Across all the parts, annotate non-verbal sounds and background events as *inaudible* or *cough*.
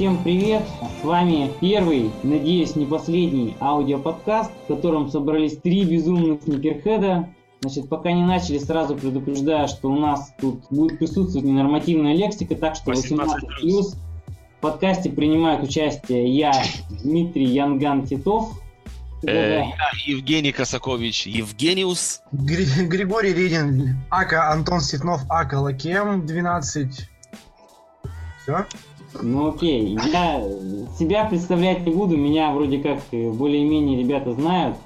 всем привет! С вами первый, надеюсь, не последний аудиоподкаст, в котором собрались три безумных сникерхеда. Значит, пока не начали, сразу предупреждаю, что у нас тут будет присутствовать ненормативная лексика, так что 18 плюс. В подкасте принимают участие я, Дмитрий Янган Титов, Э, я Евгений Косакович Евгениус. Гри- Григорий Редин, Ака Антон Ситнов, Ака Лакем 12. Все? Ну окей, я себя представлять не буду, меня вроде как э, более-менее ребята знают,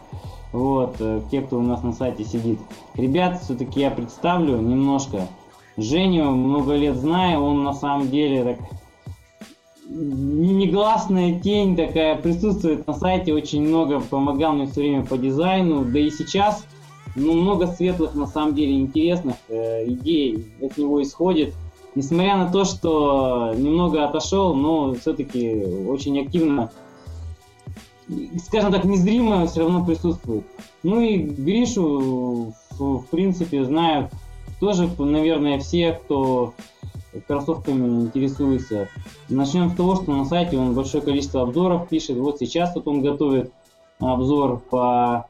вот, э, те, кто у нас на сайте сидит. Ребят, все-таки я представлю немножко. Женю много лет знаю, он на самом деле так негласная тень такая присутствует на сайте, очень много помогал мне все время по дизайну, да и сейчас ну, много светлых, на самом деле, интересных э, идей от него исходит несмотря на то, что немного отошел, но все-таки очень активно, скажем так, незримо все равно присутствует. Ну и Гришу, в, принципе, знают тоже, наверное, все, кто кроссовками интересуется. Начнем с того, что на сайте он большое количество обзоров пишет. Вот сейчас вот он готовит обзор по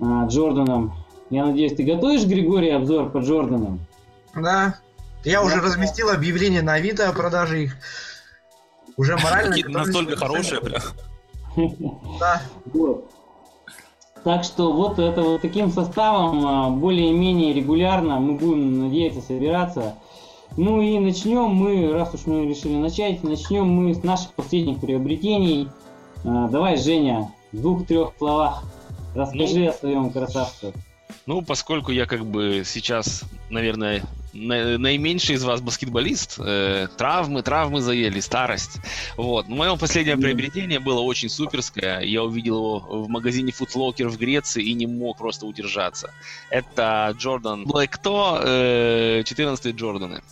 а, Джорданам. Я надеюсь, ты готовишь, Григорий, обзор по Джорданам? Да. Я уже разместил объявление на Авито о продаже их. Уже морально... Настолько хорошие прям. Да. Вот. Так что вот это вот таким составом а, более-менее регулярно мы будем надеяться собираться. Ну и начнем мы, раз уж мы решили начать, начнем мы с наших последних приобретений. А, давай, Женя, в двух-трех словах расскажи ну, о своем красавце. Ну, поскольку я как бы сейчас, наверное, наименьший из вас баскетболист. Э, травмы, травмы заели, старость. Вот. Но мое последнее приобретение было очень суперское. Я увидел его в магазине Footlocker в Греции и не мог просто удержаться. Это Джордан Блэк То, э, 14 Джорданы.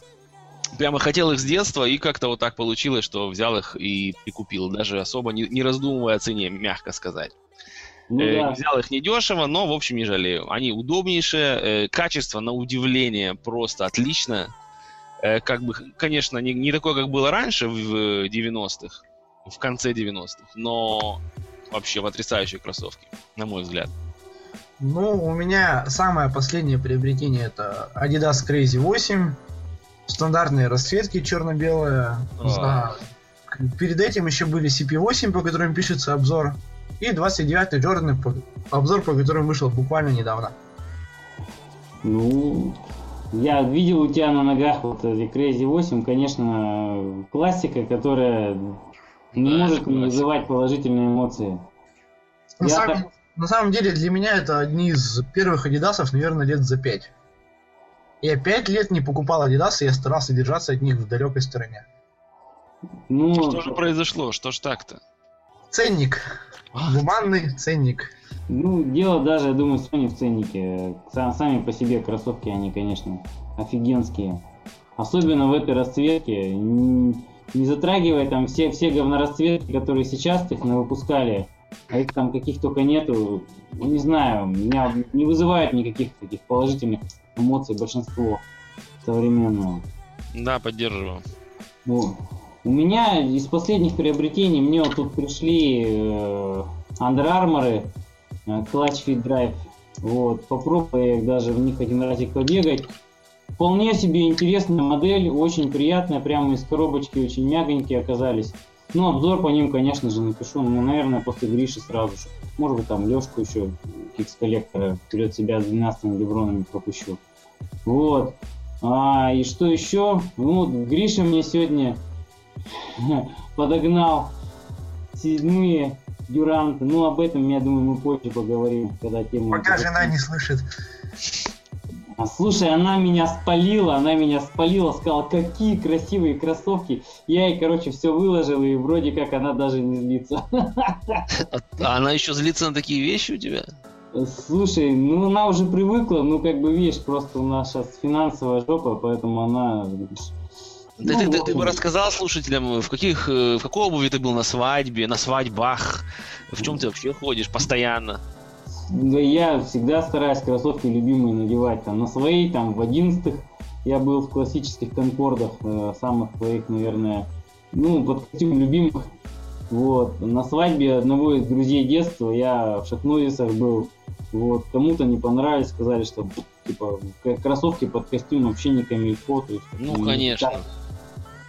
Прямо хотел их с детства, и как-то вот так получилось, что взял их и прикупил, даже особо не, не раздумывая о цене, мягко сказать. Ну, э, да. Взял их недешево, но, в общем, не жалею. Они удобнейшие, э, качество, на удивление, просто отлично. Э, как бы, конечно, не, не такое, как было раньше в 90-х, в конце 90-х, но вообще потрясающие кроссовки, на мой взгляд. Ну, у меня самое последнее приобретение это Adidas Crazy 8. Стандартные расцветки черно-белые. За... Перед этим еще были CP8, по которым пишется обзор. И 29-й Джордан, обзор по которому вышел буквально недавно. Ну, я видел у тебя на ногах вот Crazy 8, конечно, классика, которая не да, может не вызывать положительные эмоции. На, я самом, так... на самом деле для меня это одни из первых адидасов, наверное, лет за пять. Я пять лет не покупал адидасы, я старался держаться от них в далекой стороне. Ну, что же произошло? Что ж так-то? Ценник. Гуманный ценник. Ну, дело даже, я думаю, Sony в ценнике. Сами по себе кроссовки, они, конечно, офигенские. Особенно в этой расцветке. Не затрагивая там все, все говнорасцветки, которые сейчас их выпускали, а их там каких только нету, ну, не знаю, меня не вызывает никаких таких положительных эмоций большинство современного. Да, поддерживаю. Вот. У меня из последних приобретений мне вот тут пришли э, Under Armour, э, Clutch Fit Drive. Вот, попробую я их даже в них один разик побегать. Вполне себе интересная модель, очень приятная, прямо из коробочки, очень мягонькие оказались. Ну, обзор по ним, конечно же, напишу, ну, наверное, после Гриши сразу же. Может быть, там Лешку еще, Кикс коллектора, вперед себя с 12 лебронами пропущу. Вот. А, и что еще? Ну, Гриша мне сегодня *laughs* подогнал седьмые дюранты. Ну, об этом, я думаю, мы позже поговорим, когда тему... Пока жена не слышит. А слушай, она меня спалила, она меня спалила, сказала, какие красивые кроссовки. Я ей, короче, все выложил, и вроде как она даже не злится. А она еще злится на такие вещи у тебя? Слушай, ну она уже привыкла, ну как бы видишь, просто у нас сейчас финансовая жопа, поэтому она да, ну, ты, ты, ты бы рассказал слушателям, в каких э, в какой обуви ты был на свадьбе, на свадьбах, в чем ты вообще ходишь постоянно? Да я всегда стараюсь кроссовки любимые надевать. Там на своей, там в одиннадцатых я был в классических конкордах, э, самых своих, наверное, ну, под костюм любимых. Вот. На свадьбе одного из друзей детства я в шахнозисах был. Вот. Кому-то не понравилось, сказали, что типа кроссовки под костюм вообще не камильфо. Ну, конечно. Так,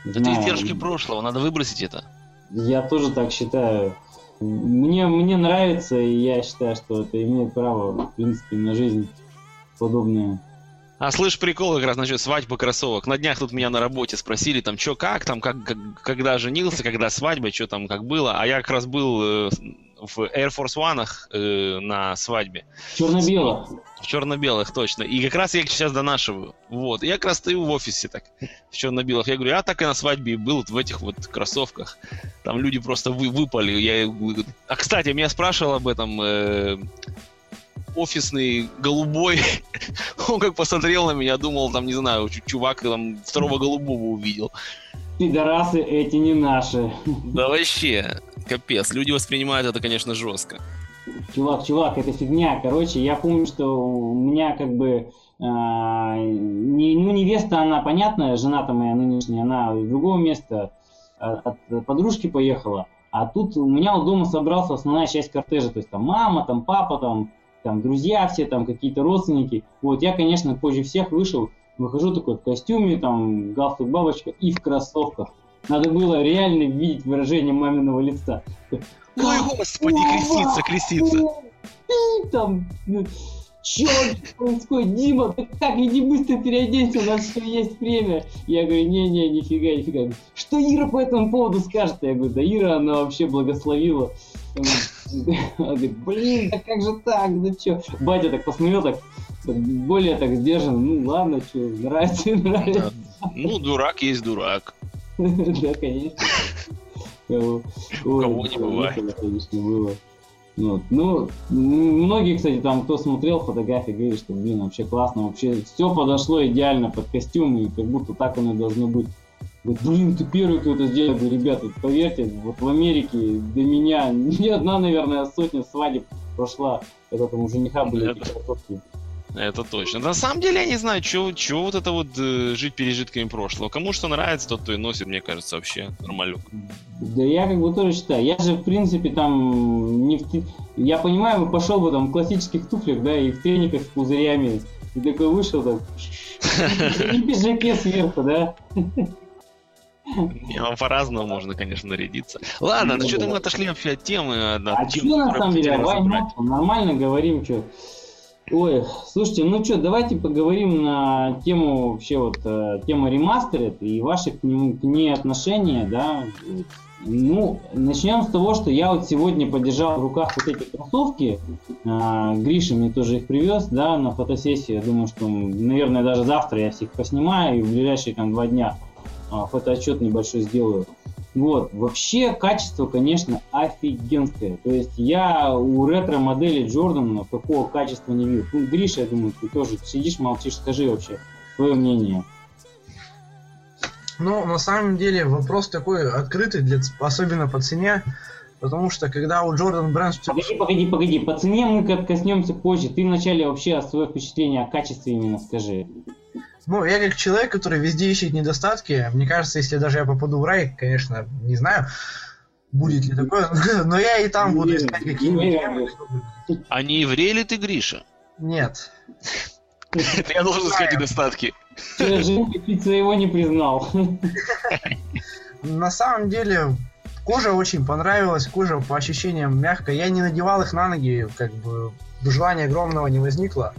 это знаю. издержки прошлого, надо выбросить это. Я тоже так считаю. Мне, мне нравится, и я считаю, что это имеет право, в принципе, на жизнь подобное. А слышь, прикол как раз насчет свадьбы кроссовок. На днях тут меня на работе спросили, там, что как, там, как, как, когда женился, когда свадьба, что там, как было. А я как раз был э, в Air Force One э, на свадьбе. Черно-белых. В черно-белых, точно. И как раз я их сейчас донашиваю. Вот. И я как раз стою в офисе так, в черно-белых. Я говорю, я так и на свадьбе был вот в этих вот кроссовках. Там люди просто вы, выпали. Я... А, кстати, меня спрашивал об этом э, офисный голубой, *laughs* он как посмотрел на меня, думал, там, не знаю, чувак там второго голубого увидел. Пидорасы эти не наши. Да вообще, капец. Люди воспринимают это, конечно, жестко. Чувак, чувак, это фигня. Короче, я помню, что у меня как бы а, не, ну, невеста, она понятная, жена-то моя нынешняя, она из другого места от, от подружки поехала. А тут у меня у дома собрался основная часть кортежа, то есть там мама, там папа, там там друзья все, там какие-то родственники. Вот я, конечно, позже всех вышел, выхожу такой в костюме, там галстук, бабочка и в кроссовках. Надо было реально видеть выражение маминого лица. Ой, господи, креститься, креститься. Там, ну, что происходит, Дима, ты как, иди быстро переоденься, у нас еще есть время. Я говорю, не-не, нифига, нифига. Что Ира по этому поводу скажет? Я говорю, да Ира, она вообще благословила. *laughs* Блин, да как же так, да что? Батя так посмотрел, так, более так сдержан, ну ладно, что, нравится, нравится. Ну, дурак есть дурак. *laughs* Да, конечно. *laughs* У кого не бывает. Конечно, было. Вот. Ну, многие, кстати, там, кто смотрел фотографии, говорят, что, блин, вообще классно, вообще все подошло идеально под костюм, и как будто так оно должно быть. Говорит, блин, ты первый, кто это сделал. Говорю, ребята, поверьте, вот в Америке до меня ни одна, наверное, сотня свадеб прошла, когда там у жениха были это, кроссовки. Это точно. На самом деле, я не знаю, что вот это вот э, жить пережитками прошлого. Кому что нравится, тот то и носит, мне кажется, вообще нормально. Да я как бы тоже считаю. Я же, в принципе, там не в... Я понимаю, пошел бы там в классических туфлях, да, и в трениках с пузырями. И такой вышел так. *laughs* И пиджаке сверху, да. Ну, по-разному можно, конечно, нарядиться. Ладно, ну что-то мы отошли вообще от темы. А что на самом деле, нормально говорим, что. Ой, слушайте, ну что, давайте поговорим на тему вообще вот э, тема ремастерит и ваши к, нему, к ней отношения, да. Ну, начнем с того, что я вот сегодня подержал в руках вот эти кроссовки. А, Гриша мне тоже их привез, да, на фотосессию. Я думаю, что, наверное, даже завтра я всех поснимаю и в ближайшие там два дня фотоотчет небольшой сделаю. Вот, вообще качество, конечно, офигенское. То есть я у ретро-модели Джордана такого качества не видел. Ну, Гриша, я думаю, ты тоже сидишь, молчишь, скажи вообще свое мнение. Ну, на самом деле, вопрос такой открытый, для, особенно по цене, потому что когда у Джордан Брэнд... Погоди, погоди, погоди, по цене мы коснемся позже. Ты вначале вообще свое впечатление о качестве именно скажи. Ну, я как человек, который везде ищет недостатки, мне кажется, если даже я попаду в рай, конечно, не знаю, будет ли такое, *laughs* но я и там буду искать какие-нибудь А не еврей ли ты, Гриша? Нет. *laughs* Я должен искать недостатки. Женька своего не признал. На самом деле, кожа очень понравилась, кожа по ощущениям мягкая. Я не надевал их на ноги, как бы желания огромного не возникло.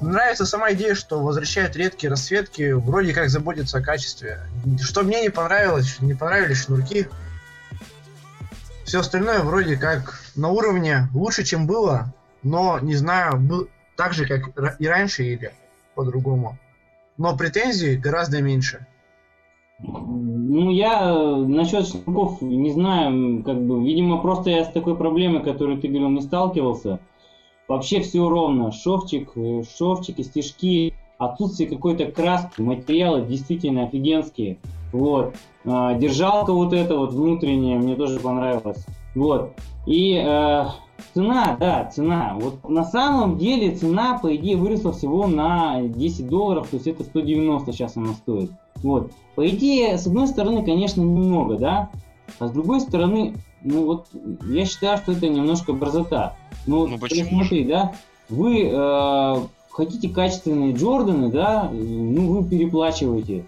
Нравится сама идея, что возвращают редкие расцветки, вроде как заботятся о качестве. Что мне не понравилось, не понравились шнурки. Все остальное вроде как на уровне лучше, чем было, но не знаю, был так же, как и раньше или по-другому. Но претензий гораздо меньше. Ну, я насчет шнурков не знаю, как бы, видимо, просто я с такой проблемой, которую ты говорил, не сталкивался. Вообще все ровно. Шовчик, э, шовчики, стежки, отсутствие какой-то краски, материалы действительно офигенские. Вот. А, держалка вот эта вот внутренняя мне тоже понравилась. Вот. И э, цена, да, цена. Вот на самом деле цена, по идее, выросла всего на 10 долларов, то есть это 190 сейчас она стоит. Вот. По идее, с одной стороны, конечно, немного, да, а с другой стороны, ну вот, я считаю, что это немножко борзота. Ну, Ну, почему Смотри, да, вы э, хотите качественные Джорданы, да, ну вы переплачиваете.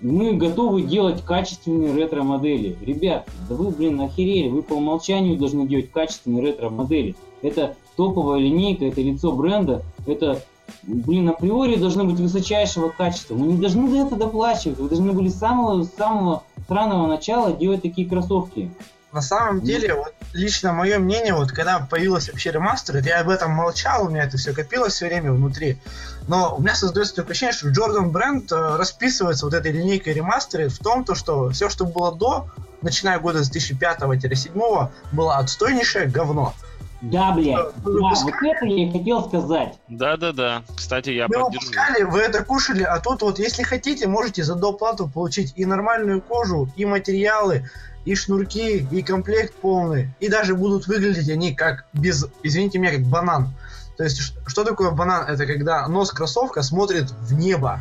Мы готовы делать качественные ретро-модели. Ребят, да вы, блин, охерели, вы по умолчанию должны делать качественные ретро-модели. Это топовая линейка, это лицо бренда, это, блин, априори должны быть высочайшего качества. Мы не должны за это доплачивать, вы должны были с самого, с самого странного начала делать такие кроссовки. На самом деле, вот лично мое мнение, вот когда появилась вообще ремастер, я об этом молчал, у меня это все копилось все время внутри. Но у меня создается такое ощущение, что Jordan бренд э, расписывается вот этой линейкой ремастеры в том, то, что все, что было до, начиная года с 2005-2007, было отстойнейшее говно. Да, блядь, Э, да, вот это я и хотел сказать. Да-да-да. Кстати, я Вы поддержу. выпускали, вы это кушали, а тут вот, если хотите, можете за доплату получить и нормальную кожу, и материалы, и шнурки, и комплект полный. И даже будут выглядеть они как без, извините меня, как банан. То есть, что такое банан? Это когда нос кроссовка смотрит в небо.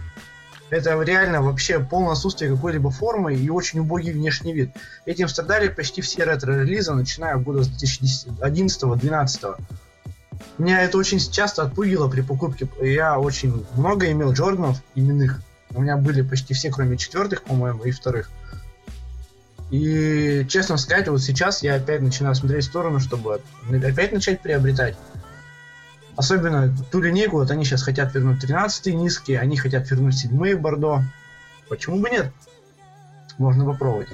Это реально вообще полное отсутствие какой-либо формы и очень убогий внешний вид. Этим страдали почти все ретро-релизы, начиная года с 2011-2012. Меня это очень часто отпугило при покупке. Я очень много имел Джорданов именных. У меня были почти все, кроме четвертых, по-моему, и вторых. И, честно сказать, вот сейчас я опять начинаю смотреть в сторону, чтобы опять начать приобретать. Особенно ту линейку, вот они сейчас хотят вернуть 13 низкие, они хотят вернуть 7 Бордо. Почему бы нет? Можно попробовать.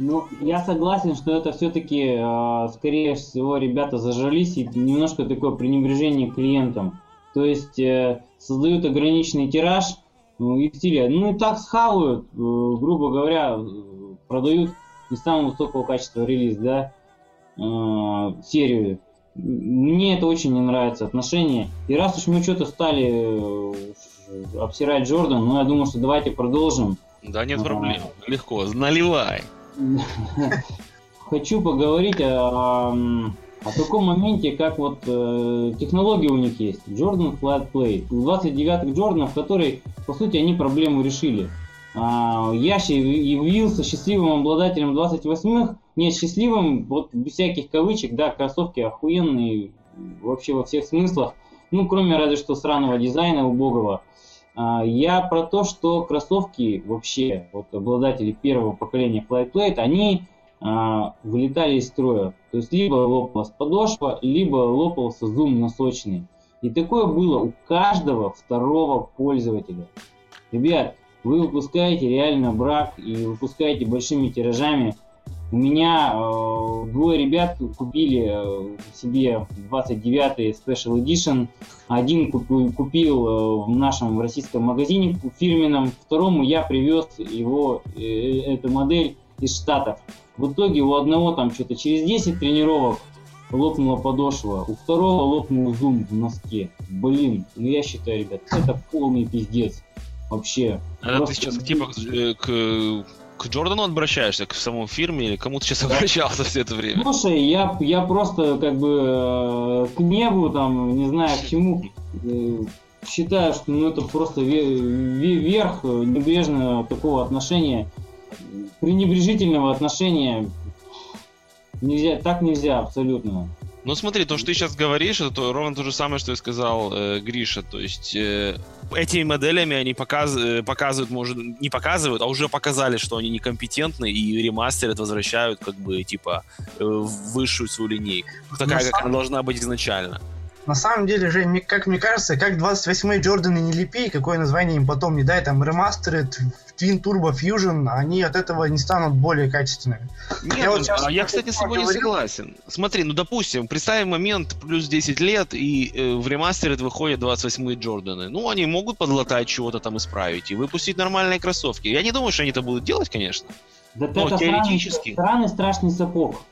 Ну, я согласен, что это все-таки, скорее всего, ребята зажались и немножко такое пренебрежение клиентам. То есть э, создают ограниченный тираж ну, и в стиле, ну и так схавают, э, грубо говоря, э, продают не самого высокого качества релиз, да, э, серию. Мне это очень не нравится отношение. И раз уж мы что-то стали э, обсирать Джордан, ну я думаю, что давайте продолжим. Да, нет А. проблем. Легко. Наливай. *laughs* Хочу поговорить о, о таком моменте, как вот э, технология у них есть. Jordan Flat Play. 29-х Джорданов, которые, по сути, они проблему решили. А, я щи- явился счастливым обладателем 28-х. Не счастливым, вот без всяких кавычек, да, кроссовки охуенные вообще во всех смыслах. Ну, кроме разве что сраного дизайна убогого. А, Я про то, что кроссовки вообще, вот обладатели первого поколения Flight Plate, они а, вылетали из строя. То есть либо лопалась подошва, либо лопался зум носочный. И такое было у каждого второго пользователя. Ребят, вы выпускаете реально брак и выпускаете большими тиражами. У меня э, двое ребят купили э, себе 29-й Special Edition. Один купил, купил э, в нашем российском магазине фирменном, второму я привез его, э, эту модель из Штатов. В итоге у одного там что-то через 10 тренировок лопнула подошва, у второго лопнул зум в носке. Блин, ну я считаю, ребят, это полный пиздец. Вообще. Ты Просто- сейчас типа э, к, к Джордану обращаешься, к самому фирме, или кому ты сейчас обращался все это время? Слушай, я, я просто как бы э, к небу, там, не знаю к чему, э, считаю, что ну, это просто ве- ве- верх небрежного такого отношения, пренебрежительного отношения. Нельзя, так нельзя абсолютно. Ну смотри, то, что ты сейчас говоришь, это то- ровно то же самое, что и сказал э, Гриша. То есть э, этими моделями они показ, э, показывают, может, не показывают, а уже показали, что они некомпетентны и ремастерят, возвращают как бы типа э, высшую свою линейку. Такая, Ну, как сам- она должна быть изначально. На самом деле, мне- как мне кажется, как 28-й Джорданы не лепи, какое название им потом не дай, там ремастеры, Twin Turbo Fusion, они от этого не станут более качественными. Нет, Я вот ну, сейчас а я, кстати, с тобой не согласен. Смотри, ну, допустим, представим момент плюс 10 лет, и э, в ремастере выходят 28-е Джорданы. Ну, они могут подлатать чего-то там исправить и выпустить нормальные кроссовки. Я не думаю, что они это будут делать, конечно. Да Ну, это теоретически. Странный, странный страшный сапог.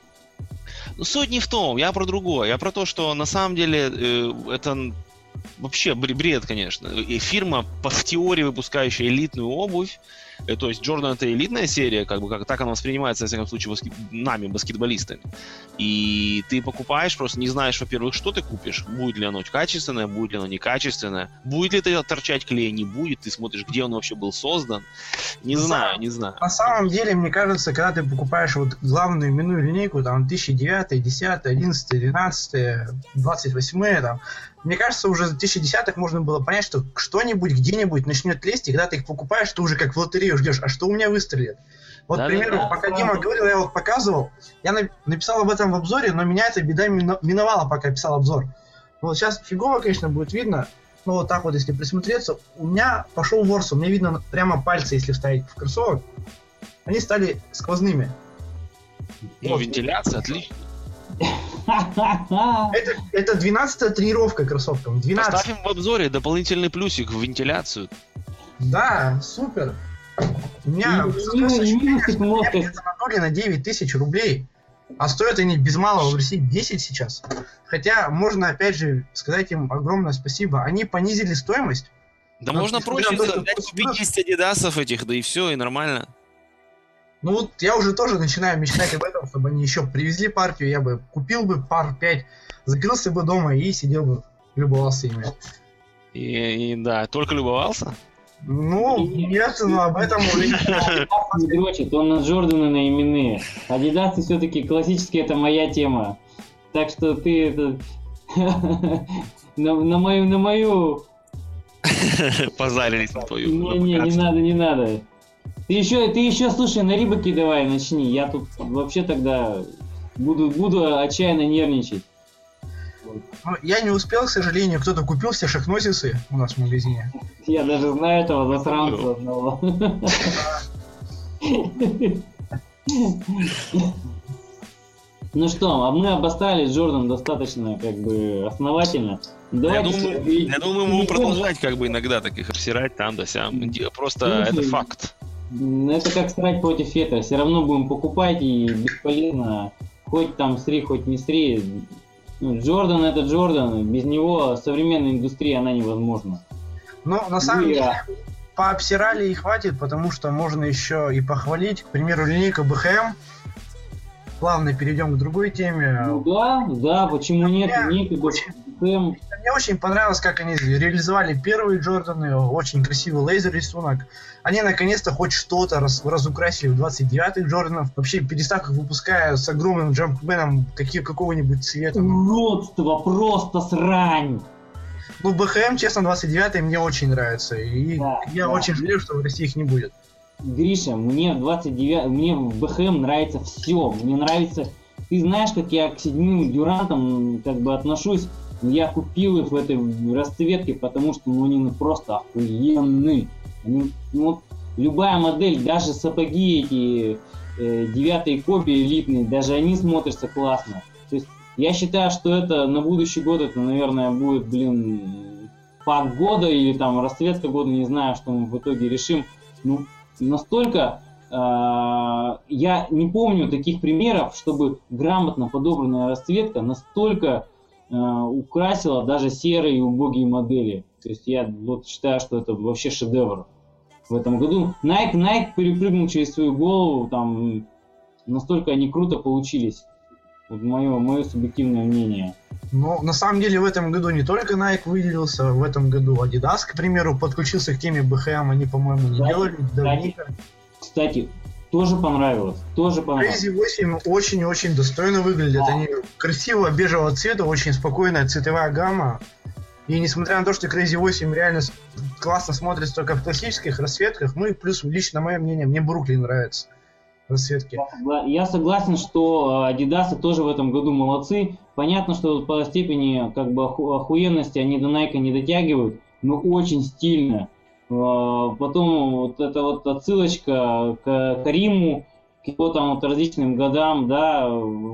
Но суть не в том, я про другое. Я про то, что на самом деле э, это вообще бред, конечно. И фирма, в теории выпускающая элитную обувь, то есть Джордан это элитная серия, как бы как так она воспринимается, во всяком случае, баскет, нами, баскетболистами. И ты покупаешь, просто не знаешь, во-первых, что ты купишь, будет ли оно качественное, будет ли оно некачественное, будет ли это торчать клей, не будет, ты смотришь, где он вообще был создан. Не знаю, не знаю. На самом деле, мне кажется, когда ты покупаешь вот главную именную линейку, там 1009, 10, 11, 12, 28, там, мне кажется, уже в 2010-х можно было понять, что что-нибудь где-нибудь начнет лезть, и когда ты их покупаешь, ты уже как в лотерею ждешь, а что у меня выстрелит? Вот, да, к примеру, да, пока да. Дима говорил, я вот показывал, я написал об этом в обзоре, но меня эта беда миновала, пока я писал обзор. Вот сейчас фигово, конечно, будет видно, но вот так вот, если присмотреться, у меня пошел ворс, у меня видно прямо пальцы, если вставить в кроссовок, они стали сквозными. Ну, вот. вентиляция, отлично. *laughs* Это, это 12 тренировка кроссовкам. 12. Поставим в обзоре дополнительный плюсик в вентиляцию. Да, супер. У меня, на 9 тысяч рублей. А стоят они без малого в России 10 сейчас. Хотя можно, опять же, сказать им огромное спасибо. Они понизили стоимость. Да можно проще сделать, купить 10 адидасов этих, да и все, и нормально. Ну вот я уже тоже начинаю мечтать об этом, чтобы они еще привезли партию, я бы купил бы пар 5, закрылся бы дома и сидел бы, любовался ими. И, и да, только любовался? Ну, нет, но об этом не дрочит, он на Джорданы на именные. Адидасы все-таки классические, это моя тема. Так что ты это... *laughs* на, на мою, на мою... *laughs* Позарились на твою. Не-не, не надо, не надо. Ты еще, ты еще, слушай, на рыбаки давай начни. Я тут вообще тогда буду, буду отчаянно нервничать. Ну, я не успел, к сожалению. Кто-то купил все шахносисы у нас в магазине. Я даже знаю этого засранца одного. Ну что, а мы обострали с Джорданом достаточно как бы основательно. Давайте я, думаю, я думаю, мы будем продолжать как бы иногда так их обсирать там да сям. Просто это факт. Это как срать против ветра. Все равно будем покупать и бесполезно. Хоть там сри, хоть не сри. Ну, Джордан это Джордан. Без него современная индустрия, она невозможна. Ну, на самом деле, пообсирали и хватит, потому что можно еще и похвалить. К примеру, линейка БХМ. Плавно перейдем к другой теме. Ну, да, да, почему нет? Линейка БХМ. Мне очень понравилось, как они реализовали первые Джорданы. Очень красивый лазер рисунок они наконец-то хоть что-то раз, разукрасили в 29-х Джорданов, вообще перестав их выпуская с огромным джампменом какие, какого-нибудь цвета. Уродство, просто срань! Ну, БХМ, честно, 29-й мне очень нравится, и да, я да. очень жалею, что в России их не будет. Гриша, мне в 29 мне в БХМ нравится все. Мне нравится. Ты знаешь, как я к седьмым дюрантам как бы отношусь. Я купил их в этой расцветке, потому что ну, они просто охуенные. Ну, ну, любая модель, даже сапоги эти э, девятые копии элитные, даже они смотрятся классно. То есть я считаю, что это на будущий год это, наверное, будет, блин, пак года или там расцветка года, не знаю, что мы в итоге решим. Ну, настолько э, я не помню таких примеров, чтобы грамотно подобранная расцветка настолько украсила даже серые и убогие модели. То есть я вот считаю, что это вообще шедевр в этом году. Nike, Nike перепрыгнул через свою голову, там настолько они круто получились. Вот мое, мое субъективное мнение. Но на самом деле в этом году не только Nike выделился, в этом году Adidas, к примеру, подключился к теме BHM, они, по-моему, сделали давненько. Кстати, тоже понравилось, тоже понравилось. Crazy 8 очень-очень достойно выглядят, да. они красивого бежевого цвета, очень спокойная цветовая гамма. И несмотря на то, что Crazy 8 реально классно смотрится только в классических расцветках, ну и плюс, лично мое мнение, мне Бруклин нравится расцветки. Я согласен, что э, Adidas тоже в этом году молодцы. Понятно, что по степени как бы охуенности они до Nike не дотягивают, но очень стильно. Э, потом вот эта вот отсылочка к Кариму, к его там вот различным годам, да,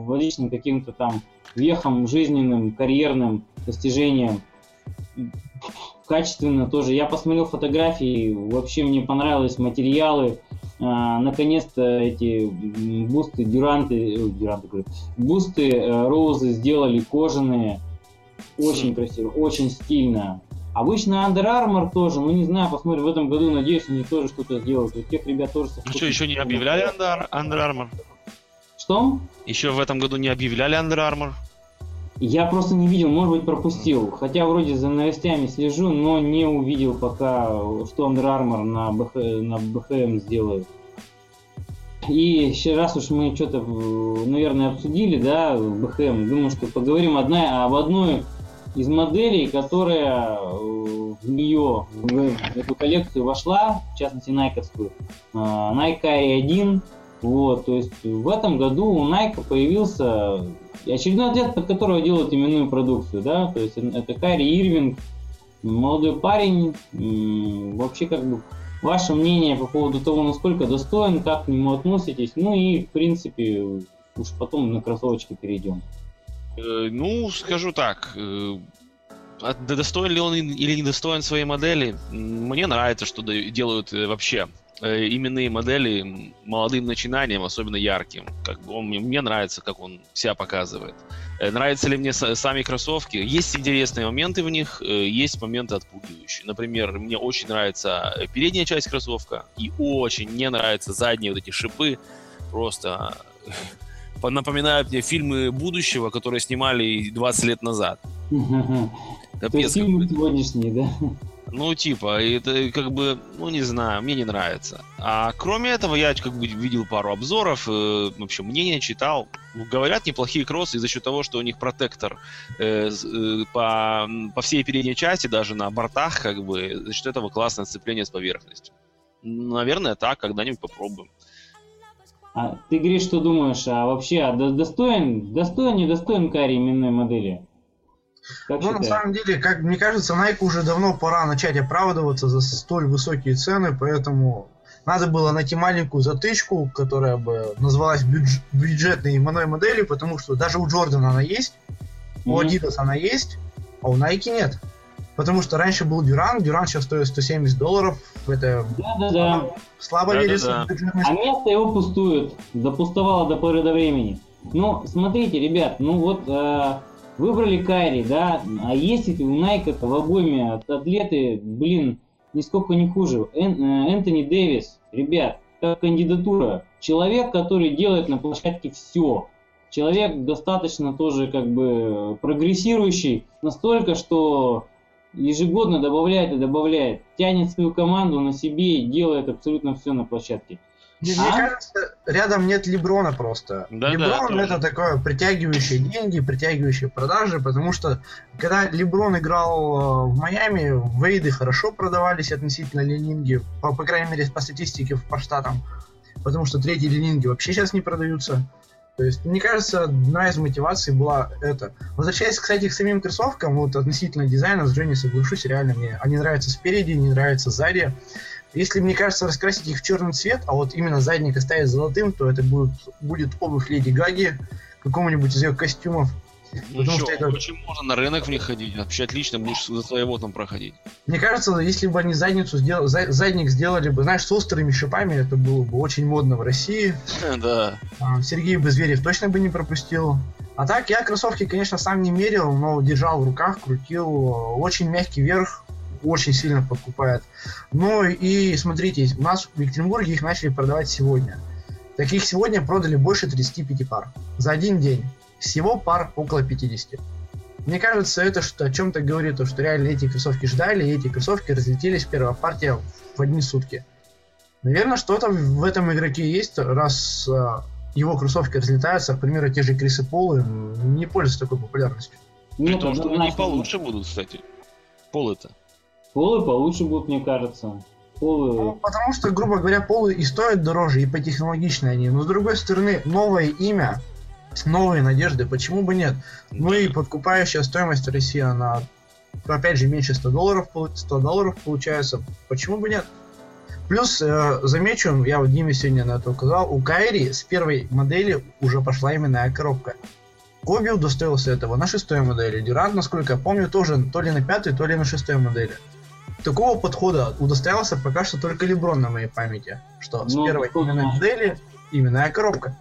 различным каким-то там вехам жизненным, карьерным достижениям качественно тоже. Я посмотрел фотографии, вообще мне понравились материалы. А, наконец-то эти бусты, дюранты, э, дюранты, бусты, э, роузы сделали кожаные. Очень красиво, очень стильно. Обычно Under Armour тоже, ну не знаю, посмотрим в этом году, надеюсь, они тоже что-то сделают. У тех ребят тоже... Ну что, еще не объявляли Under, Under Armour? Что? Еще в этом году не объявляли Under Armour? Я просто не видел, может быть, пропустил. Хотя вроде за новостями слежу, но не увидел пока, что Under Armour на, БХ, на БХМ сделают. И еще раз уж мы что-то, наверное, обсудили, да, БХМ, думаю, что поговорим одна, об одной из моделей, которая э, в нее, в эту коллекцию вошла, в частности, Найковскую, Nike Air 1. Вот, то есть в этом году у Nike появился очередной ответ, под которого делают именную продукцию, да, то есть это Кари Ирвинг, молодой парень, вообще как бы ваше мнение по поводу того, насколько достоин, как к нему относитесь, ну и в принципе уж потом на кроссовочки перейдем. Э, ну, скажу так, э, достоин ли он или не достоин своей модели, мне нравится, что делают э, вообще именные модели молодым начинанием, особенно ярким. Как бы он, мне нравится, как он себя показывает. Нравятся ли мне сами кроссовки? Есть интересные моменты в них, есть моменты отпугивающие. Например, мне очень нравится передняя часть кроссовка и очень не нравятся задние вот эти шипы. Просто напоминают мне фильмы будущего, которые снимали 20 лет назад. *laughs* Капец. Фильмы сегодняшние, да? Ну, типа, это как бы, ну, не знаю, мне не нравится. А кроме этого, я как бы видел пару обзоров, э, в общем, мнение читал. Говорят, неплохие кроссы за счет того, что у них протектор э, э, по, по всей передней части, даже на бортах, как бы, за счет этого классное сцепление с поверхностью. Наверное, так, когда-нибудь попробуем. А ты, Гриш, что думаешь? А вообще, а достоин, достоин, не достоин Кари именной модели? Как ну, считаешь? на самом деле, как мне кажется, Nike уже давно пора начать оправдываться за столь высокие цены, поэтому надо было найти маленькую затычку, которая бы называлась бюдж- бюджетной именной моделью, потому что даже у Джордана она есть, у Adidas она есть, а у Nike нет. Потому что раньше был Дюран, Дюран сейчас стоит 170 долларов. Это да, да, да. слабо да, верится. Да, да. А место его пустует. Допустовало до поры до времени. Ну, смотрите, ребят, ну вот э, выбрали Кайри, да, а есть у Найка в обойме атлеты, блин, нисколько не хуже. Эн, э, Энтони Дэвис, ребят, как кандидатура. Человек, который делает на площадке все. Человек достаточно тоже как бы прогрессирующий, настолько, что ежегодно добавляет и добавляет, тянет свою команду на себе и делает абсолютно все на площадке. Мне, а? кажется, рядом нет Леброна просто. Да, Леброн да, это такое притягивающее деньги, притягивающее продажи, потому что когда Леброн играл э, в Майами, Вейды хорошо продавались относительно Ленинги, по, по крайней мере по статистике по штатам, потому что третьи Ленинги вообще сейчас не продаются. То есть, мне кажется, одна из мотиваций была это. Возвращаясь, кстати, к самим кроссовкам, вот относительно дизайна, с Женей соглашусь, реально мне они нравятся спереди, не нравятся сзади. Если, мне кажется, раскрасить их в черный цвет, а вот именно задник оставить золотым, то это будет, будет обувь Леди Гаги, какому-нибудь из ее костюмов. Ну Потому что это... очень можно на рынок в них ходить? Вообще отлично, будешь за своего там проходить. Мне кажется, если бы они задницу сделали, задник сделали бы, знаешь, с острыми шипами, это было бы очень модно в России. *laughs* Да. А, Сергей бы Зверев точно бы не пропустил. А так, я кроссовки, конечно, сам не мерил, но держал в руках, крутил. Очень мягкий верх, очень сильно подкупает. Ну и смотрите, у нас в Екатеринбурге их начали продавать сегодня. Таких сегодня продали больше 35 пар за один день. Всего пар около 50. Мне кажется, это что о чем-то говорит, то, что реально эти кроссовки ждали, и эти кроссовки разлетелись первая партия в одни сутки. Наверное, что-то в этом игроке есть, раз э, его кроссовки разлетаются, к примеру, те же Крисы Полы не пользуются такой популярностью. При том, что они получше будут, кстати. Полы-то. Полы получше будут, мне кажется. Полы... Ну, потому что, грубо говоря, полы и стоят дороже, и потехнологичнее они. Но с другой стороны, новое имя, новые надежды, почему бы нет? Ну и подкупающая стоимость России, она опять же меньше 100 долларов, 100 долларов получается, почему бы нет? Плюс, э, замечу, я вот Диме сегодня на это указал, у Кайри с первой модели уже пошла именная коробка. Коби удостоился этого на шестой модели. Дюрант, насколько я помню, тоже то ли на пятой, то ли на шестой модели. Такого подхода удостоился пока что только Леброн на моей памяти. Что с ну, первой именной модели именная коробка.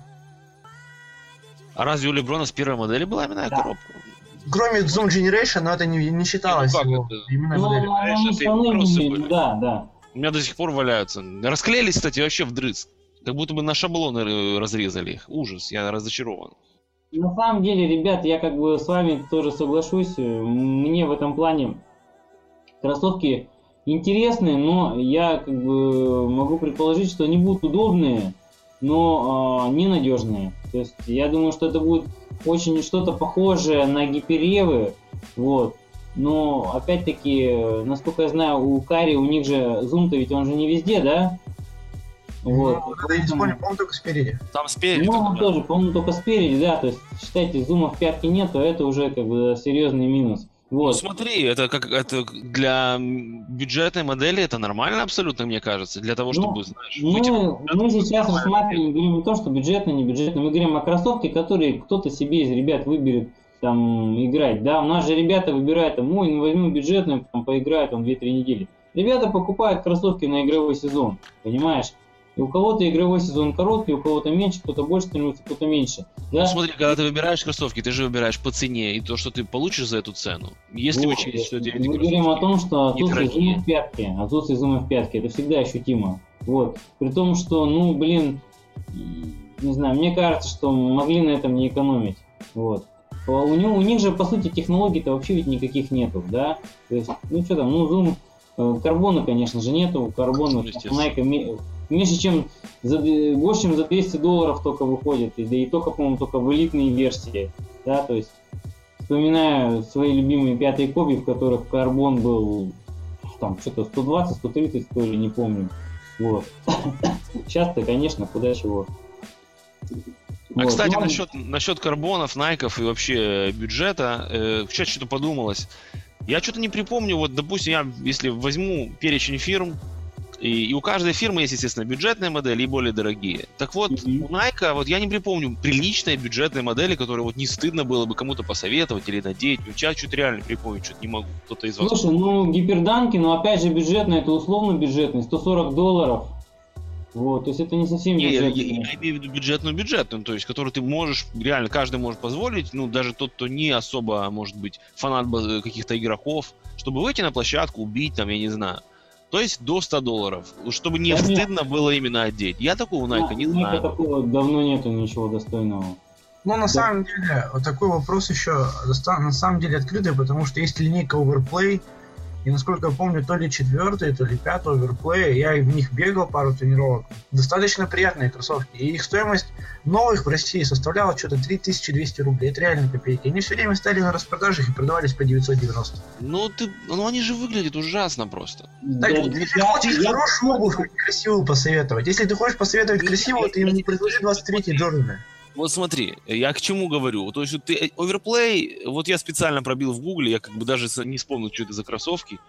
А разве у Леброна с первой модели была именная да. коробка? кроме Zoom Generation, но это не, не считалось Ну, как его это? именно Ну, моделью. они Конечно, это были. Да, да. У меня до сих пор валяются. Расклеились, кстати, вообще вдрызг. Как будто бы на шаблоны э, разрезали их. Ужас, я разочарован. На самом деле, ребят, я как бы с вами тоже соглашусь. Мне в этом плане кроссовки интересные, но я как бы могу предположить, что они будут удобные, но э, ненадежные. То есть я думаю, что это будет очень что-то похожее на гиперевы, вот. Но опять-таки, насколько я знаю, у Кари, у них же зум-то ведь он же не везде, да? Вот. Ну, когда я не вспомню, по-моему, только спереди. Там спереди. Ну, он только, тоже, по-моему, только спереди, да, то есть, считайте, зума в пятке нет, то это уже как бы серьезный минус. Ну Вот. смотри, это как это для бюджетной модели это нормально абсолютно, мне кажется, для того, Ну, чтобы, знаешь, выйти- Мы, мы сейчас рассматриваем, говорим не то, что бюджетно, не бюджетно, мы говорим о кроссовке, которые кто-то себе из ребят выберет там играть, да, у нас же ребята выбирают, там, ой, ну возьму бюджетную, там, поиграют там 2-3 недели. Ребята покупают кроссовки на игровой сезон, понимаешь? И у кого-то игровой сезон короткий, у кого-то меньше, кто-то больше становится, кто-то меньше. Да? Ну смотри, когда ты выбираешь кроссовки, ты же выбираешь по цене и то, что ты получишь за эту цену. Если Вот, учесть, что эти Мы говорим о том, что отсутствие зума в пятке, отсутствие зума в пятке, это всегда ощутимо. Вот. При том, что, ну, блин, не знаю, мне кажется, что могли на этом не экономить. Вот. А У, него, у них же, по сути, технологий-то вообще ведь никаких нету, да? То есть, ну что там, ну, зум, э, карбона, конечно же, нету, карбона, Ну. Nike меньше, чем за, больше, чем за 200 долларов только выходит, и, да и только, по-моему, только в элитной версии, да, то есть, вспоминаю свои любимые пятые копии, в которых карбон был, там, что-то 120, 130 стоили, не помню, вот. *coughs* Сейчас-то, конечно, куда чего. А, Вот, кстати, ну, насчет, насчет карбонов, найков и вообще бюджета, э, сейчас что-то подумалось. Я что-то не припомню, вот, допустим, я, если возьму перечень фирм, и, и у каждой фирмы есть, естественно, бюджетные модели и более дорогие. Так вот, Мгм. у Nike, вот я не припомню приличной бюджетной модели, которые вот не стыдно было бы кому-то посоветовать или надеть. Ну, я что-то реально припомнить, что-то не могу. Кто-то из вас. Слушай, ну гиперданки, но опять же бюджетные, это условно бюджетный, 140 долларов. Вот, то есть это не совсем Не, я, я- бюджетные. я имею в виду бюджетную бюджетную, то есть, которую ты можешь, реально каждый может позволить, ну, даже тот, кто не особо, может быть, фанат каких-то игроков, чтобы выйти на площадку, убить, там, я не знаю. То есть до 100 долларов, чтобы не Да нет. стыдно было именно одеть. Я такого Найка не У Nike знаю. такого давно нету ничего достойного. Ну, на самом деле, вот такой вопрос еще на самом деле открытый, потому что есть линейка Overplay, и насколько я помню, то ли четвертый, то ли пятый Overplay, я и в них бегал пару тренировок. Достаточно приятные кроссовки, и их стоимость новых в России составляла что-то 3200 рублей, это реально копейки. Они все время стали на распродажах и продавались по 990. Ну, ты, ну, они же выглядят ужасно просто. Так, Да, если я- хочешь я- хорошую обувь, красивую посоветовать. Если ты хочешь посоветовать красивую, ты им предложи 23 Джорданы. Вот смотри, я к чему говорю. То есть вот ты э, оверплей, вот я специально пробил в гугле, я как бы даже не вспомнил, что это за кроссовки.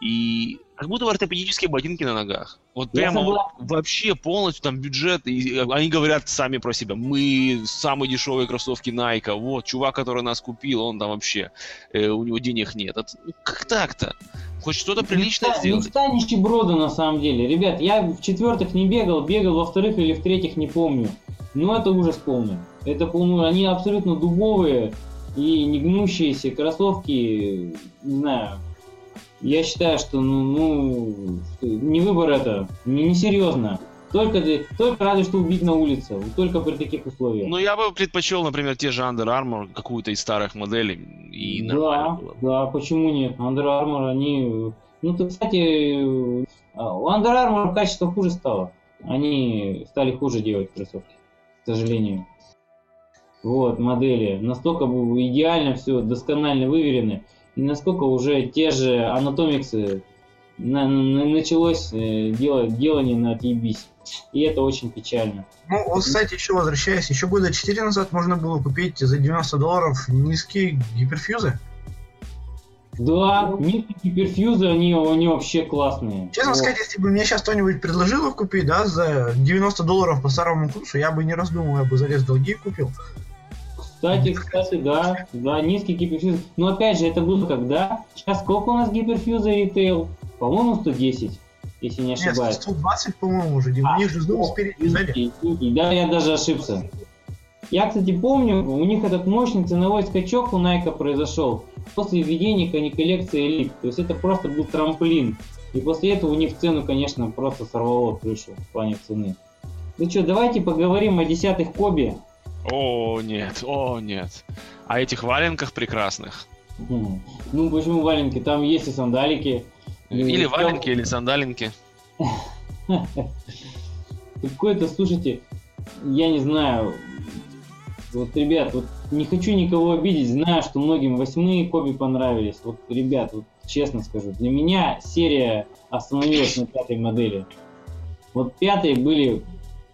И как будто бы ортопедические ботинки на ногах. Вот Я прямо вот вообще полностью там бюджет. И они говорят сами про себя. Мы самые дешевые кроссовки Nike. Вот, чувак, который нас купил, он там вообще, э, у него денег нет. Это- ну, как так-то? Хоть что-то приличное Мечта, сделать. мечта нищеброда на самом деле. Ребят, я в четвертых не бегал, бегал во вторых или в третьих не помню. Но это ужас полный. Это полный, они абсолютно дубовые и не гнущиеся кроссовки, не знаю. Я считаю, что ну, ну не выбор это, не, серьезно. Только, только разве что убить на улице, только при таких условиях. Ну, я бы предпочел, например, те же Under Armour, какую-то из старых моделей. И да, было. да, почему нет? Under Armour, они... Ну, ты, кстати, э, у Under Armour качество хуже стало. Они стали хуже делать кроссовки, к сожалению. Вот, модели. Настолько идеально все, досконально выверены. И насколько уже те же анатомиксы на- на- началось э, дело, делание на отъебись. И это очень печально. Ну, вот, кстати, еще возвращаясь, еще года 4 назад можно было купить за 90 долларов низкие гиперфьюзы. Да, низкие гиперфьюзы, они, они вообще классные. Честно Вот. сказать, если бы мне сейчас кто-нибудь предложил их купить, да, за 90 долларов по старому курсу, я бы не раздумывая бы залез в долги и купил. Кстати, кстати, да, да, низкий гиперфьюз. Но опять же, это было когда? Сейчас сколько у нас гиперфьюза ритейл? По-моему, 110, если не Нет, ошибаюсь. 120, по-моему, уже. А, у них же зубы спереди сзади. Да, я даже ошибся. Я, кстати, помню, у них этот мощный ценовой скачок у Nike произошел после введения коллекции Elite. То есть это просто был трамплин. И после этого у них цену, конечно, просто сорвало крышу в плане цены. Ну что, давайте поговорим о десятых Коби. О, нет, о, нет. О этих валенках прекрасных. Ну, почему валенки? Там есть и сандалики. Или валенки, или сандалинки. *laughs* Какой-то, слушайте, я не знаю, вот, ребят, вот не хочу никого обидеть, знаю, что многим восьмые Коби понравились. Вот, ребят, вот честно скажу, для меня серия остановилась на пятой модели. Вот пятые были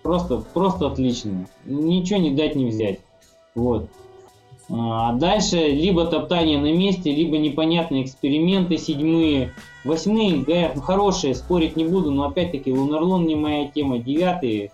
просто, просто отличные. Ничего не дать, не взять. Вот. А дальше либо топтание на месте, либо непонятные эксперименты, седьмые, восьмые, говорят, ну, хорошие, спорить не буду, но опять-таки Лунарлон не моя тема, девятые,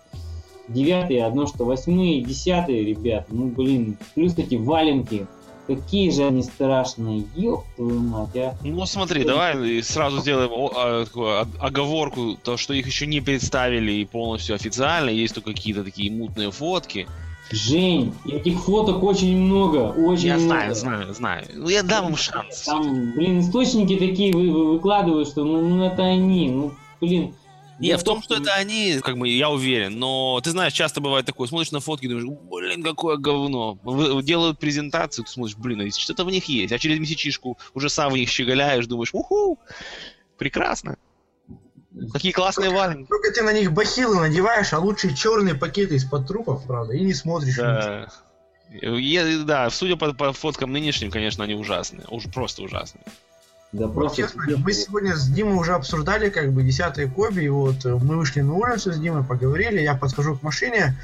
девятые, одно что восьмые, десятые, ребят, ну блин, плюс эти валенки, какие же они страшные, ёб твою мать, а. Ну смотри, давай сразу сделаем а, такую оговорку, то, что их еще не представили и полностью официально, есть только какие-то такие мутные фотки, Жень, этих фоток очень много, очень я много. Я знаю, знаю, знаю. Ну я дам им шанс. Там, блин, источники такие вы, вы, выкладывают, что ну, ну это они, ну блин. Не, в том, что это они, как бы, я уверен, но ты знаешь, часто бывает такое, смотришь на фотки и думаешь, блин, какое говно. Делают презентацию, ты смотришь, блин, а что-то в них есть, а через месячишку уже сам в них щеголяешь, думаешь, уху, прекрасно. Какие классные валенки. Только ты на них бахилы надеваешь, а лучше черные пакеты из-под трупов, правда, и не смотришь. Да. Я, да, судя по, по фоткам нынешним, конечно, они ужасные. Уж просто ужасные. Да, просто честно, мы сегодня с Димой уже обсуждали как бы десятые Коби, и вот э, мы вышли на улицу с Димой, поговорили, я подхожу к машине,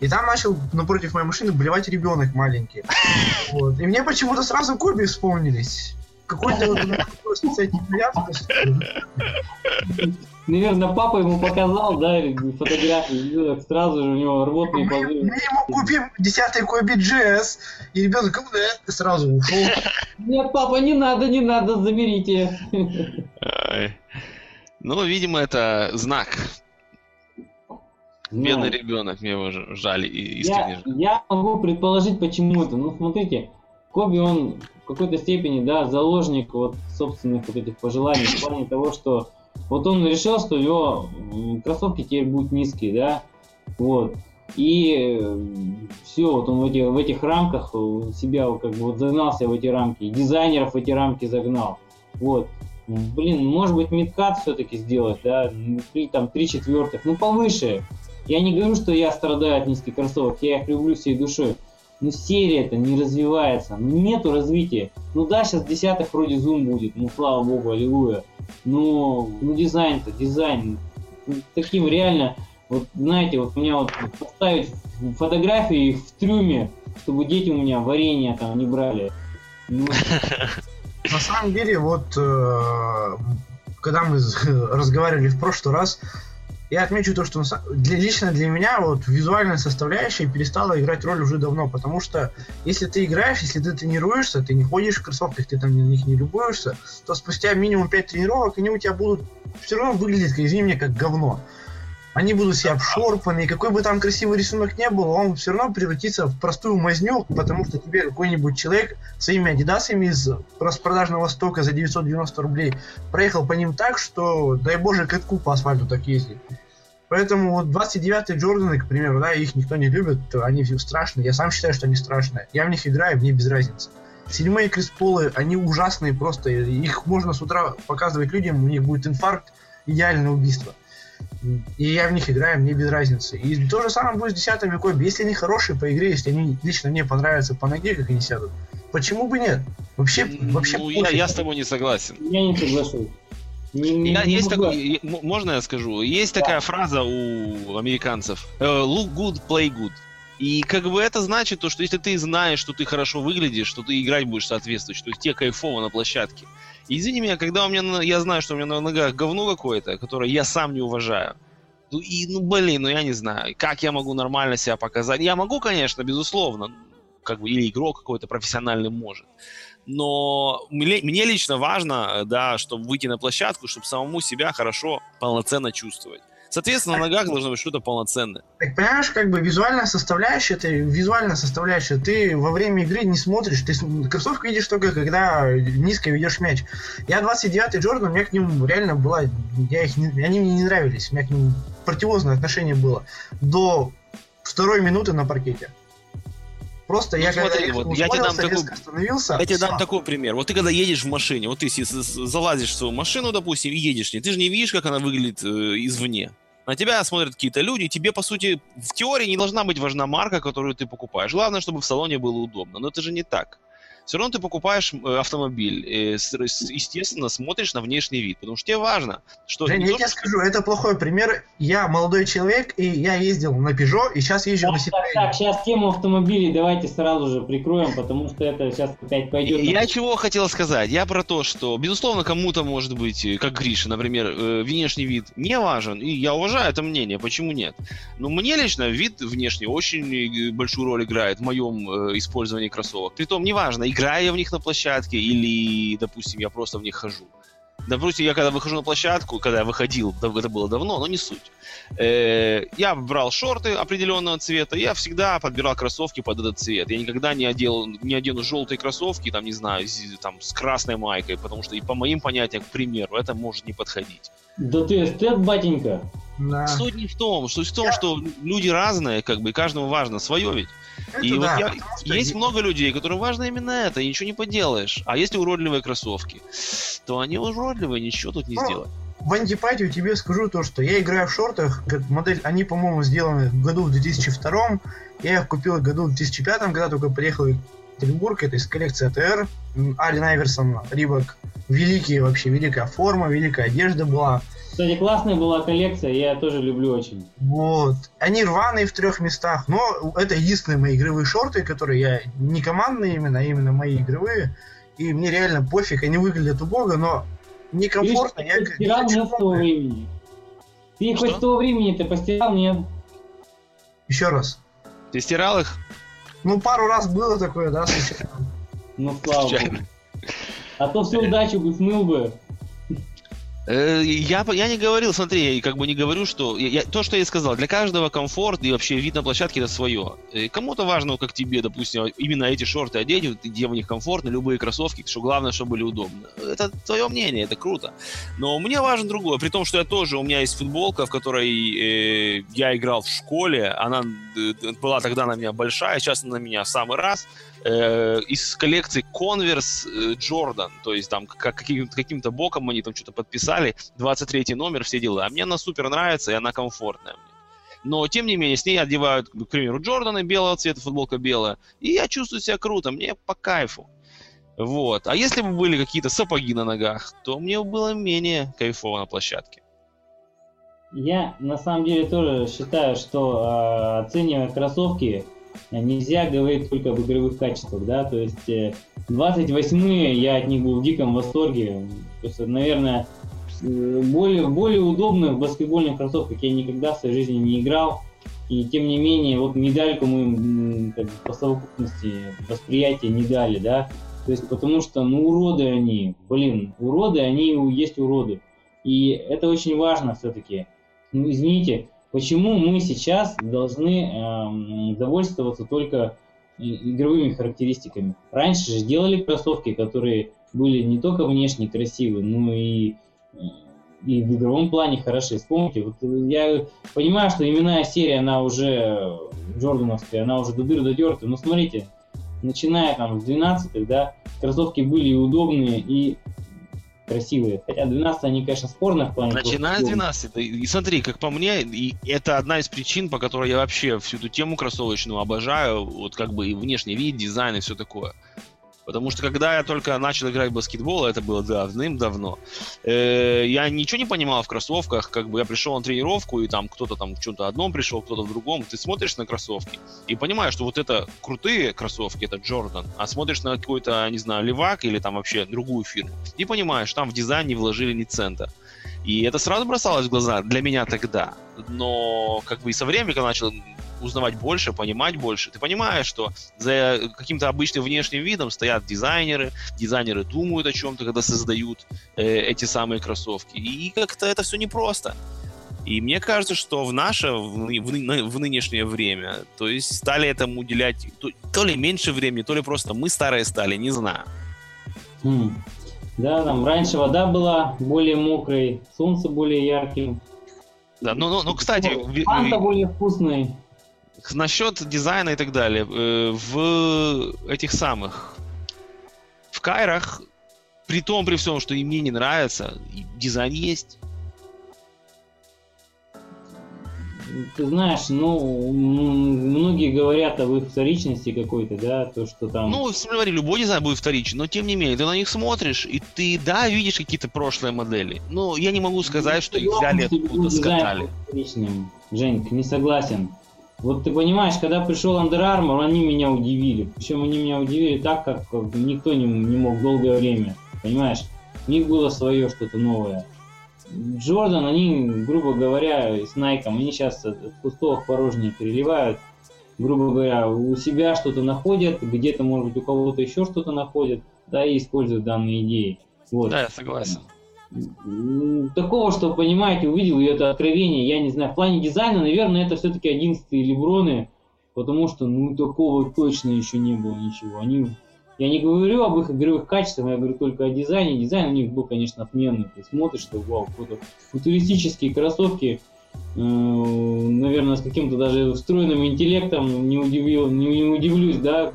и там начал напротив моей машины блевать ребенок маленький. *laughs* Вот. И мне почему-то сразу Коби вспомнились. Какой-то вот Наверное, папа ему показал, да, фотографии, сразу же у него рвотные позывы. Мы ему купим десятый Коби Джесс, и ребенок сразу ушел. *laughs* Нет, папа, не надо, не надо, заберите. Ну, видимо, это знак. Бедный ребенок, мне его жаль и искренне я, я могу предположить, почему это. Ну, смотрите, Коби, он в какой-то степени, да, заложник вот собственных вот этих пожеланий в плане того, что вот он решил, что у него кроссовки теперь будут низкие, да, вот. И все, вот он в, эти, в этих рамках себя как бы вот загнался в эти рамки, и дизайнеров в эти рамки загнал. Вот. Блин, может быть, мидкат все-таки сделать, да, или там три четвертых, ну повыше. Я не говорю, что я страдаю от низких кроссовок, я их люблю всей душой. Но серия это не развивается, ну нету развития. Ну да, сейчас десятых вроде зум будет, ну слава богу, аллилуйя. Но ну дизайн-то, дизайн. Таким реально, вот знаете, вот у меня вот поставить фотографии в трюме, чтобы дети у меня варенье там не брали. Ну... На самом деле, вот э, когда мы *laughs* разговаривали в прошлый раз, я отмечу то, что для, лично для меня вот визуальная составляющая перестала играть роль уже давно, потому что если ты играешь, если ты тренируешься, ты не ходишь в кроссовках, ты там на них не любуешься, то спустя минимум 5 тренировок они у тебя будут все равно выглядеть, извини меня, как говно. Они будут себя обшорпаны, и какой бы там красивый рисунок не был, он все равно превратится в простую мазню, потому что тебе какой-нибудь человек своими адидасами из распродажного стока за 990 рублей проехал по ним так, что, дай боже, катку по асфальту так ездить. Поэтому вот 29-й Джорданы, к примеру, да, их никто не любит, они все страшные. Я сам считаю, что они страшные. Я в них играю, мне без разницы. Седьмые Крисполы, они ужасные просто. Их можно с утра показывать людям, у них будет инфаркт, идеальное убийство. И я в них играю, мне без разницы. И то же самое будет с десятыми Коби. Если они хорошие по игре, если они лично мне понравятся по ноге, как они сядут, почему бы нет? Вообще, вообще. Ну, я, я с тобой не согласен. Я не соглашусь. Не, не, я, не есть такой, можно я скажу? Есть да. такая фраза у американцев: э, "Look good, play good". И как бы это значит то, что если ты знаешь, что ты хорошо выглядишь, что ты играть будешь соответствовать, что тебе кайфово на площадке. Извини меня, когда у меня, я знаю, что у меня на ногах говно какое-то, которое я сам не уважаю. Ну и, ну блин, ну я не знаю, как я могу нормально себя показать. Я могу, конечно, безусловно, как бы или игрок какой-то профессиональный может но мне, мне лично важно, да, чтобы выйти на площадку, чтобы самому себя хорошо, полноценно чувствовать. Соответственно, на ногах должно быть что-то полноценное. Так понимаешь, как бы визуальная составляющая, это визуальная составляющая. Ты во время игры не смотришь, ты кроссовку видишь только когда низко ведешь мяч. Я 29-й Джордан, у меня к ним реально была, я их они мне не нравились, у меня к ним противозное отношение было до второй минуты на паркете. Просто Ну, я смотри, когда вот я тебе дам такой- остановился. Я тебе дам всё. такой пример. Вот ты когда едешь в машине, вот ты залазишь в свою машину, допустим, и едешь в ней, ты же не видишь, как она выглядит э, извне. На тебя смотрят какие-то люди, тебе, по сути, в теории не должна быть важна марка, которую ты покупаешь. Главное, чтобы в салоне было удобно. Но это же не так. Все равно ты покупаешь э, автомобиль, э, естественно, смотришь на внешний вид, потому что тебе важно, что... Женя, не я то, тебе что- скажу, это плохой пример. Я молодой человек, и я ездил на Peugeot, и сейчас езжу на Так, так, Citroёn. так, сейчас тему автомобилей давайте сразу же прикроем, потому что это сейчас опять пойдет. на- Я чего хотел сказать? Я про то, что, безусловно, кому-то может быть, э, как Гриша, например, внешний вид не важен, и я уважаю это мнение, почему нет? Но мне лично вид внешний очень большую роль играет в моем использовании кроссовок. Притом, неважно, играю я в них на площадке или, допустим, я просто в них хожу. Допустим, я когда выхожу на площадку, когда я выходил, это было давно, но не суть. Э, я брал шорты определенного цвета, я всегда подбирал кроссовки под этот цвет. Я никогда не, одел, не одену желтые кроссовки, там, не знаю, с, там, с красной майкой, потому что и по моим понятиям, к примеру, это может не подходить. Да ты эстет, батенька. Да. Суть не в том, суть в том, Я- что люди разные, как бы, и каждому важно свое ведь. Это И вот да, я- потому что есть е- много людей, которым важно именно это, и ничего не поделаешь. А если уродливые кроссовки, то они уродливые, ничего тут не Ну, сделать. В антипатию тебе скажу то, что я играю в шортах, модель, они, по-моему, сделаны в году в 2002, я их купил в году в 2005, когда только приехал в Екатеринбург, это из коллекции АТР, Ален Айверсон, Рибок, великие вообще, великая форма, великая одежда была, Кстати, классная была коллекция, я тоже люблю очень. вот. Они рваные в трех местах, но это единственные мои игровые шорты, которые я не командные именно, а именно мои игровые, и мне реально пофиг, они выглядят убого, но некомфортно. Ты Я, постирал я нет того времени. Ты их хоть с того времени ты постирал, нет? Еще раз. Ты стирал их? Ну, пару раз было такое, да, случайно. Ну, слава богу. А то всю удачу бы смыл бы. Э, Я, я не говорил, смотри, я как бы не говорю, что... я- то, что я и сказал, для каждого комфорт и вообще вид на площадке это свое. Э, Кому-то важно, как тебе, допустим, именно эти шорты одеть, где в них комфортно, любые кроссовки, что главное, чтобы были удобны. Это твое мнение, это круто. Но мне важно другое, при том, что я тоже, у меня есть футболка, в которой э, я играл в школе, она э, была тогда на меня большая, сейчас она на меня в самый раз, э, из коллекции Converse э, Jordan, то есть там как, каким- каким-то боком они там что-то подписали, 23 номер, все дела. А мне она супер нравится, и она комфортная. Но, тем не менее, с ней одевают, к примеру, Джорданы белого цвета, футболка белая, и я чувствую себя круто, мне по кайфу. Вот. А если бы были какие-то сапоги на ногах, то мне было менее кайфово на площадке. Я на самом деле тоже считаю, что э, оценивая кроссовки, нельзя говорить только об игровых качествах, да, то есть э, 28-е я от них был в диком восторге, то есть, наверное, э, более, более удобных баскетбольных кроссовках я никогда в своей жизни не играл, и тем не менее, вот медальку мы как по совокупности восприятия не дали, да, то есть потому что, ну, уроды они, блин, уроды, они есть уроды, и это очень важно все-таки. Ну, извините, почему мы сейчас должны эм, довольствоваться только игровыми характеристиками? Раньше же делали кроссовки, которые были не только внешне красивые, но и, э, и в игровом плане хороши. Вспомните, вот э, я понимаю, что именная серия, она уже э, Джордановская, она уже до дыр дотерта, но смотрите, начиная там с 12-х, да, кроссовки были удобные, и красивые. Хотя 12 они, конечно, спорные в плане. Начиная с кроссовок. 12. И, и смотри, как по мне, и это одна из причин, по которой я вообще всю эту тему кроссовочную обожаю. Вот как бы и внешний вид, дизайн и все такое. Потому что когда я только начал играть в баскетбол, это было давным-давно, э, я ничего не понимал в кроссовках, как бы я пришел на тренировку, и там кто-то там в чем-то одном пришел, кто-то в другом, ты смотришь на кроссовки и понимаешь, что вот это крутые кроссовки, это Джордан, а смотришь на какой-то, не знаю, Левак или там вообще другую фирму, и понимаешь, там в дизайн не вложили ни цента. И это сразу бросалось в глаза для меня тогда. Но как бы и со временем, когда начал узнавать больше, понимать больше, ты понимаешь, что за каким-то обычным внешним видом стоят дизайнеры, дизайнеры думают о чем-то, когда создают э, эти самые кроссовки. И как-то это все непросто. И мне кажется, что в наше, в, в, в нынешнее время, то есть стали этому уделять то, то ли меньше времени, то ли просто мы старые стали, не знаю. Mm. Да, там раньше вода была более мокрой, солнце более ярким. Да, ну, ну, ну кстати... Фанта более вкусный. Насчет дизайна и так далее. Э, в этих самых... В Кайрах, при том, при всем, что и мне не нравится, дизайн есть. ты знаешь, ну, многие говорят об их вторичности какой-то, да, то, что там... Ну, смотри, любой дизайн будет вторичен, но тем не менее, ты на них смотришь, и ты, да, видишь какие-то прошлые модели. Но я не могу сказать, ну, что их взяли откуда скатали. Женька, не согласен. Вот ты понимаешь, когда пришел Under Armour, они меня удивили. Причем они меня удивили так, как никто не, не мог долгое время. Понимаешь? У них было свое что-то новое. Джордан, они, грубо говоря, с Найком, они сейчас от пустого порожнее переливают. Грубо говоря, у себя что-то находят, где-то, может быть, у кого-то еще что-то находят, да, и используют данные идеи. Вот. Да, я согласен. Такого, что, понимаете, увидел это откровение, я не знаю. В плане дизайна, наверное, это все-таки 11 Леброны, потому что, ну, такого точно еще не было ничего. Они я не говорю об их игровых качествах, я говорю только о дизайне. Дизайн у них был, конечно, отменный. Ты смотришь, что вау, какой-то футуристические кроссовки, э, наверное, с каким-то даже встроенным интеллектом, не, удивил, не, не удивлюсь, да,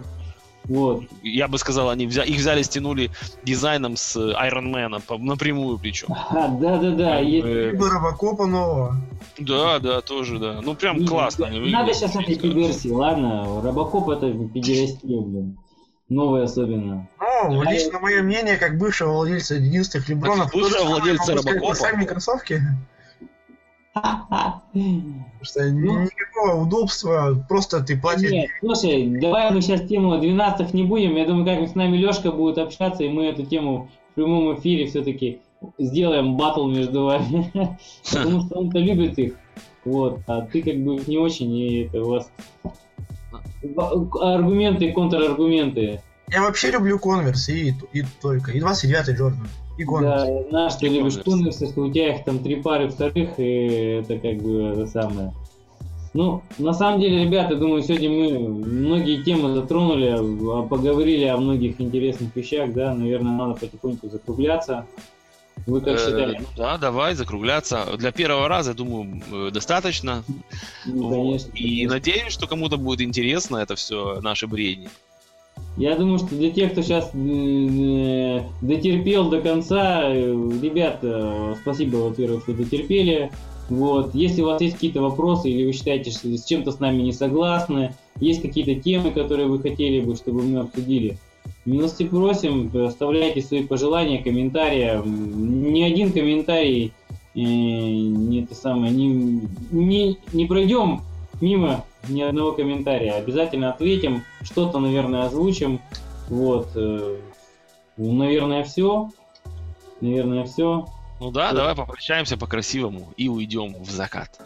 вот. Я бы сказал, они взяли, их взяли, стянули дизайном с Iron Man напрямую причем. А, да, да, да. Либо Робокопа нового. Да, да, тоже, да. Ну прям не, классно. Не надо сейчас этой версии, ладно? Робокоп это педерастия, блин новые особенно. Ну, лично мое мнение, как бывшего владельца единственных Лебронов, бывшего владельца Робокопа. Сами кроссовки. Что ну, никакого удобства, просто ты платишь. Нет, слушай, давай мы сейчас тему 12 не будем. Я думаю, как с нами Лешка будет общаться, и мы эту тему в прямом эфире все-таки сделаем батл между вами. *laughs* Потому что он-то любит их. Вот, а ты как бы не очень, и это у вас аргументы и контраргументы. Я вообще люблю конверс и, и только. И 29 Джордан. И конверс. Да, наш, ты любишь конверсы, что у тебя их там три пары вторых, и это как бы это самое. Ну, на самом деле, ребята, думаю, сегодня мы многие темы затронули, а, поговорили о многих интересных вещах, да, наверное, надо потихоньку закругляться. Вы как э, считаете? Ну да, давай закругляться. Для первого раза, думаю, э, достаточно. Ну, конечно. И надеюсь, что кому-то будет интересно это все наше бредни. Я думаю, что для тех, кто сейчас э, дотерпел до конца, ребята, спасибо, во-первых, что дотерпели. Вот. Если у вас есть какие-то вопросы или вы считаете, что с чем-то с нами не согласны, есть какие-то темы, которые вы хотели бы, чтобы мы обсудили, Милости просим, оставляйте свои пожелания, комментарии. Ни один комментарий э, не это самое, не, не, не пройдем мимо ни одного комментария. Обязательно ответим, что-то, наверное, озвучим. Вот. Э, наверное, все. Наверное, все. Ну да, что? давай попрощаемся по-красивому и уйдем в закат.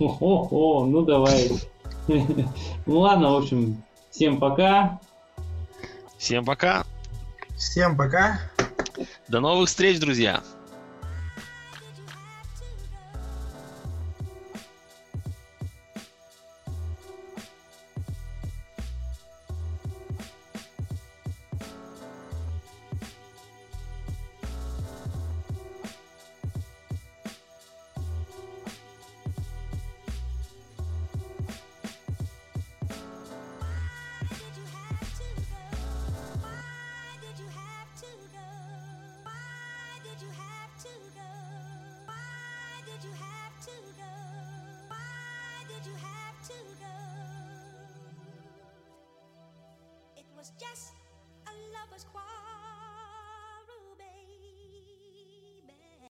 О, ну давай. *laughs* Ну ладно, в общем, всем пока. Всем пока. Всем пока. До новых встреч, друзья.